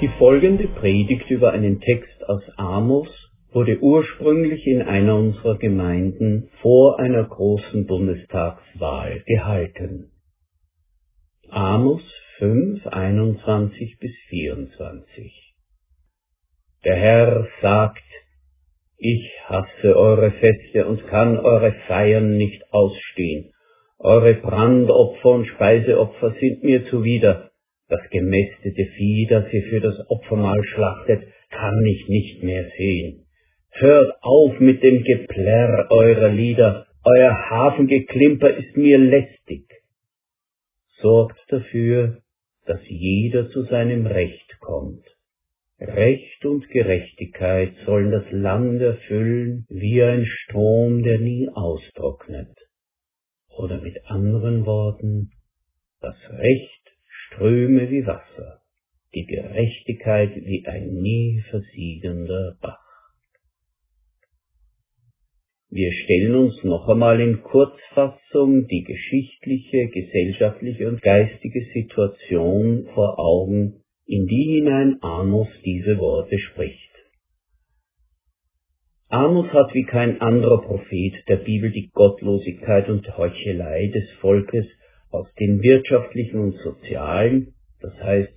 Die folgende Predigt über einen Text aus Amos wurde ursprünglich in einer unserer Gemeinden vor einer großen Bundestagswahl gehalten. Amos 5, 21 bis 24 Der Herr sagt, ich hasse eure Feste und kann eure Feiern nicht ausstehen. Eure Brandopfer und Speiseopfer sind mir zuwider. Das gemästete Vieh, das ihr für das Opfermahl schlachtet, kann ich nicht mehr sehen. Hört auf mit dem Geplärr eurer Lieder, euer Hafengeklimper ist mir lästig. Sorgt dafür, dass jeder zu seinem Recht kommt. Recht und Gerechtigkeit sollen das Land erfüllen wie ein Strom, der nie austrocknet. Oder mit anderen Worten, das Recht ströme wie Wasser, die Gerechtigkeit wie ein nie versiegender Bach. Wir stellen uns noch einmal in Kurzfassung die geschichtliche, gesellschaftliche und geistige Situation vor Augen, in die hinein Amos diese Worte spricht. Amos hat wie kein anderer Prophet der Bibel die Gottlosigkeit und Heuchelei des Volkes aus den wirtschaftlichen und sozialen, das heißt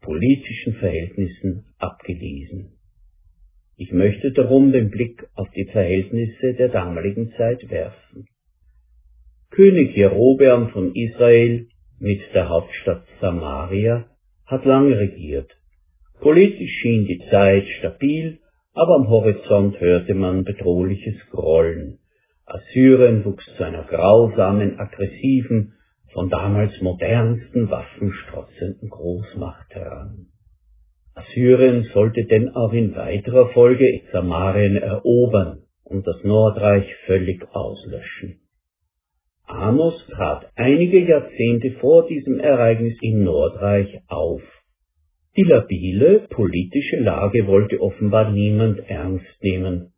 politischen Verhältnissen abgelesen. Ich möchte darum den Blick auf die Verhältnisse der damaligen Zeit werfen. König Jerobeam von Israel mit der Hauptstadt Samaria hat lange regiert. Politisch schien die Zeit stabil, aber am Horizont hörte man bedrohliches Grollen. Assyrien wuchs zu einer grausamen, aggressiven, von damals modernsten Waffen strotzenden Großmacht heran. Assyrien sollte denn auch in weiterer Folge Samarien erobern und das Nordreich völlig auslöschen. Amos trat einige Jahrzehnte vor diesem Ereignis im Nordreich auf. Die labile politische Lage wollte offenbar niemand ernst nehmen.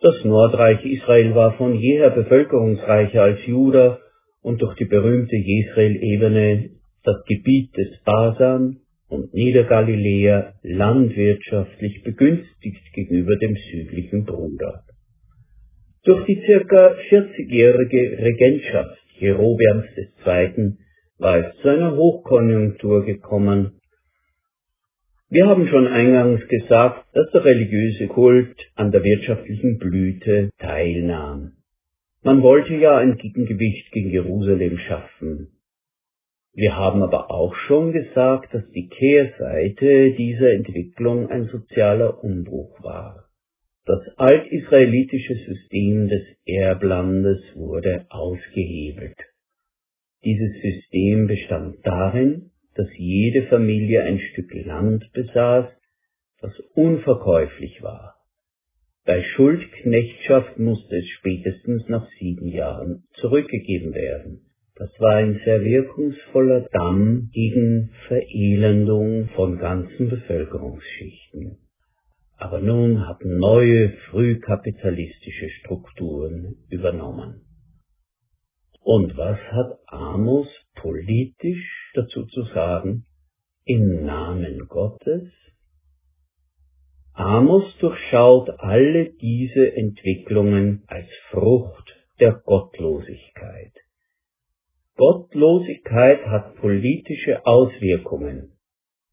Das Nordreich Israel war von jeher bevölkerungsreicher als Juda und durch die berühmte Jesrael-Ebene das Gebiet des Basan und Niedergaliläa landwirtschaftlich begünstigt gegenüber dem südlichen Bruder. Durch die circa 40-jährige Regentschaft Jerobeams II. war es zu einer Hochkonjunktur gekommen. Wir haben schon eingangs gesagt, dass der religiöse Kult an der wirtschaftlichen Blüte teilnahm. Man wollte ja ein Gegengewicht gegen Jerusalem schaffen. Wir haben aber auch schon gesagt, dass die Kehrseite dieser Entwicklung ein sozialer Umbruch war. Das altisraelitische System des Erblandes wurde ausgehebelt. Dieses System bestand darin, dass jede Familie ein Stück Land besaß, das unverkäuflich war. Bei Schuldknechtschaft musste es spätestens nach sieben Jahren zurückgegeben werden. Das war ein sehr wirkungsvoller Damm gegen Verelendung von ganzen Bevölkerungsschichten. Aber nun hatten neue frühkapitalistische Strukturen übernommen. Und was hat Amos politisch dazu zu sagen? Im Namen Gottes? Amos durchschaut alle diese Entwicklungen als Frucht der Gottlosigkeit. Gottlosigkeit hat politische Auswirkungen.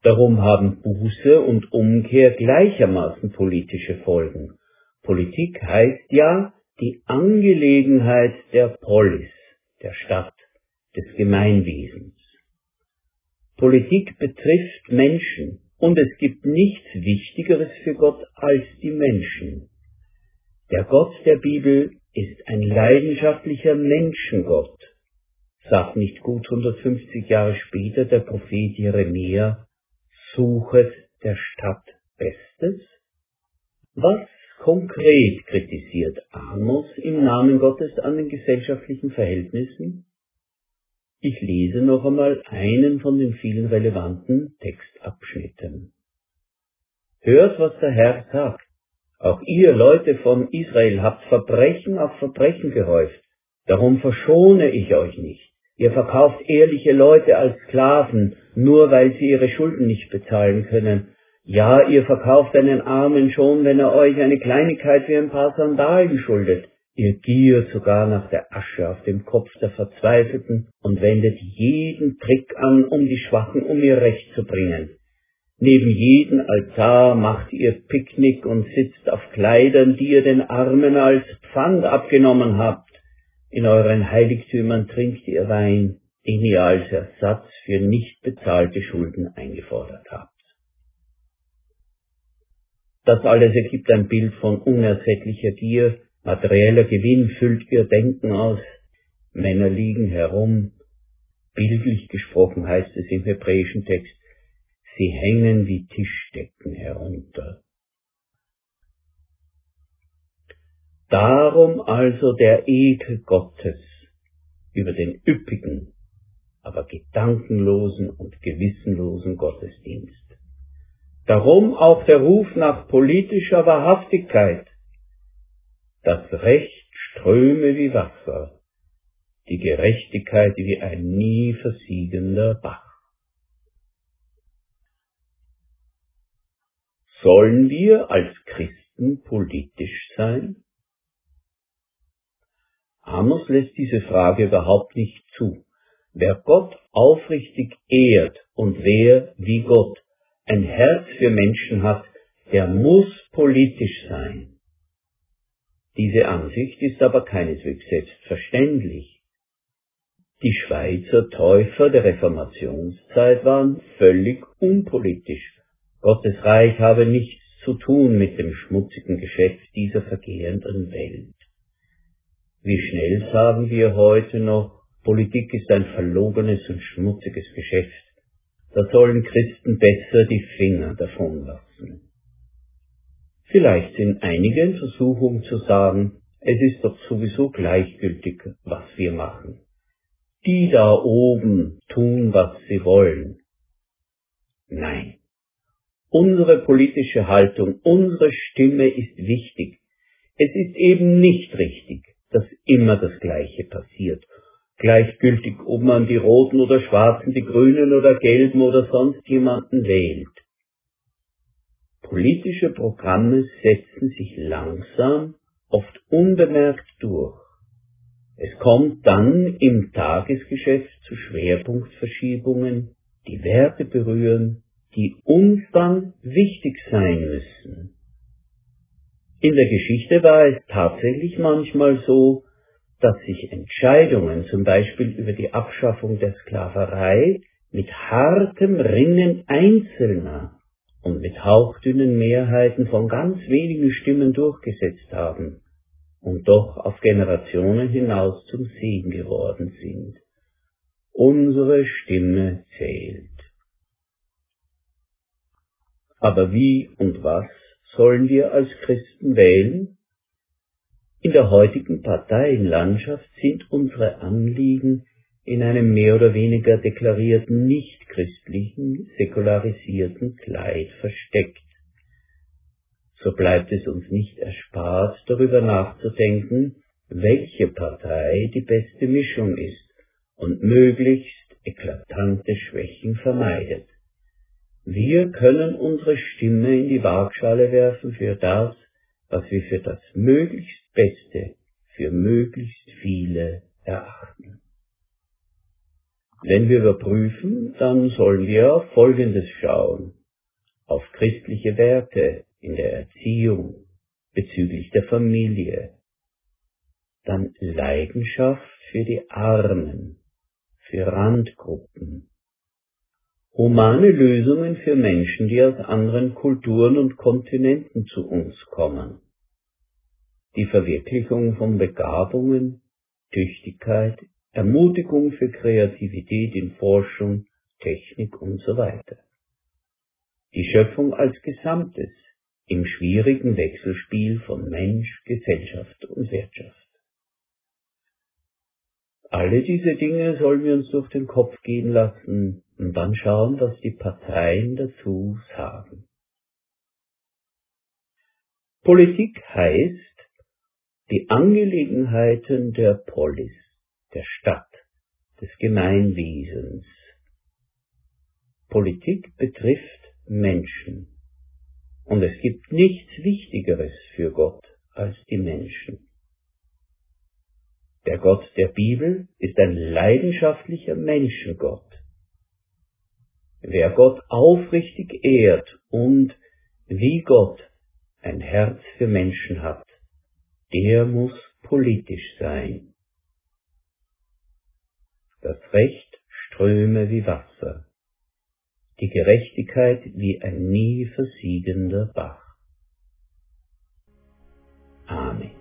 Darum haben Buße und Umkehr gleichermaßen politische Folgen. Politik heißt ja die Angelegenheit der Polis, der Stadt, des Gemeinwesens. Politik betrifft Menschen und es gibt nichts Wichtigeres für Gott als die Menschen. Der Gott der Bibel ist ein leidenschaftlicher Menschengott, sagt nicht gut 150 Jahre später der Prophet Jeremia suchet der Stadt Bestes? Was konkret kritisiert Amos im Namen Gottes an den gesellschaftlichen Verhältnissen? Ich lese noch einmal einen von den vielen relevanten Textabschnitten. Hört, was der Herr sagt. Auch ihr Leute von Israel habt Verbrechen auf Verbrechen gehäuft. Darum verschone ich euch nicht. Ihr verkauft ehrliche Leute als Sklaven, nur weil sie ihre Schulden nicht bezahlen können. Ja, ihr verkauft einen Armen schon, wenn er euch eine Kleinigkeit wie ein paar Sandalen schuldet. Ihr giert sogar nach der Asche auf dem Kopf der Verzweifelten und wendet jeden Trick an, um die Schwachen um ihr Recht zu bringen. Neben jeden Altar macht ihr Picknick und sitzt auf Kleidern, die ihr den Armen als Pfand abgenommen habt. In euren Heiligtümern trinkt ihr Wein, den ihr als Ersatz für nicht bezahlte Schulden eingefordert habt. Das alles ergibt ein Bild von unersättlicher Gier, Materieller Gewinn füllt ihr Denken aus. Männer liegen herum. Bildlich gesprochen heißt es im hebräischen Text, sie hängen wie Tischdecken herunter. Darum also der Ekel Gottes über den üppigen, aber gedankenlosen und gewissenlosen Gottesdienst. Darum auch der Ruf nach politischer Wahrhaftigkeit, das Recht ströme wie Wasser, die Gerechtigkeit wie ein nie versiegender Bach. Sollen wir als Christen politisch sein? Amos lässt diese Frage überhaupt nicht zu. Wer Gott aufrichtig ehrt und wer, wie Gott, ein Herz für Menschen hat, der muss politisch sein. Diese Ansicht ist aber keineswegs selbstverständlich. Die Schweizer Täufer der Reformationszeit waren völlig unpolitisch. Gottes Reich habe nichts zu tun mit dem schmutzigen Geschäft dieser vergehenden Welt. Wie schnell sagen wir heute noch, Politik ist ein verlogenes und schmutziges Geschäft. Da sollen Christen besser die Finger davon lassen. Vielleicht sind einige in Versuchung zu sagen, es ist doch sowieso gleichgültig, was wir machen. Die da oben tun, was sie wollen. Nein. Unsere politische Haltung, unsere Stimme ist wichtig. Es ist eben nicht richtig, dass immer das Gleiche passiert. Gleichgültig, ob man die Roten oder Schwarzen, die Grünen oder Gelben oder sonst jemanden wählt. Politische Programme setzen sich langsam, oft unbemerkt durch. Es kommt dann im Tagesgeschäft zu Schwerpunktverschiebungen, die Werte berühren, die uns dann wichtig sein müssen. In der Geschichte war es tatsächlich manchmal so, dass sich Entscheidungen zum Beispiel über die Abschaffung der Sklaverei mit hartem Ringen Einzelner und mit hauchdünnen Mehrheiten von ganz wenigen Stimmen durchgesetzt haben und doch auf Generationen hinaus zum Segen geworden sind. Unsere Stimme zählt. Aber wie und was sollen wir als Christen wählen? In der heutigen Parteienlandschaft sind unsere Anliegen in einem mehr oder weniger deklarierten nichtchristlichen, säkularisierten Kleid versteckt. So bleibt es uns nicht erspart, darüber nachzudenken, welche Partei die beste Mischung ist und möglichst eklatante Schwächen vermeidet. Wir können unsere Stimme in die Waagschale werfen für das, was wir für das möglichst Beste für möglichst viele erachten. Wenn wir überprüfen, dann sollen wir auf Folgendes schauen. Auf christliche Werte in der Erziehung bezüglich der Familie. Dann Leidenschaft für die Armen, für Randgruppen. Humane Lösungen für Menschen, die aus anderen Kulturen und Kontinenten zu uns kommen. Die Verwirklichung von Begabungen, Tüchtigkeit, Ermutigung für Kreativität in Forschung, Technik und so weiter. Die Schöpfung als Gesamtes im schwierigen Wechselspiel von Mensch, Gesellschaft und Wirtschaft. Alle diese Dinge sollen wir uns durch den Kopf gehen lassen und dann schauen, was die Parteien dazu sagen. Politik heißt, die Angelegenheiten der Polis der Stadt, des Gemeinwesens. Politik betrifft Menschen, Und es gibt nichts Wichtigeres für Gott als die Menschen. Der Gott der Bibel ist ein leidenschaftlicher Menschengott. Wer Gott aufrichtig ehrt und wie Gott ein Herz für Menschen hat, der muss politisch sein. Das Recht ströme wie Wasser, die Gerechtigkeit wie ein nie versiegender Bach. Amen.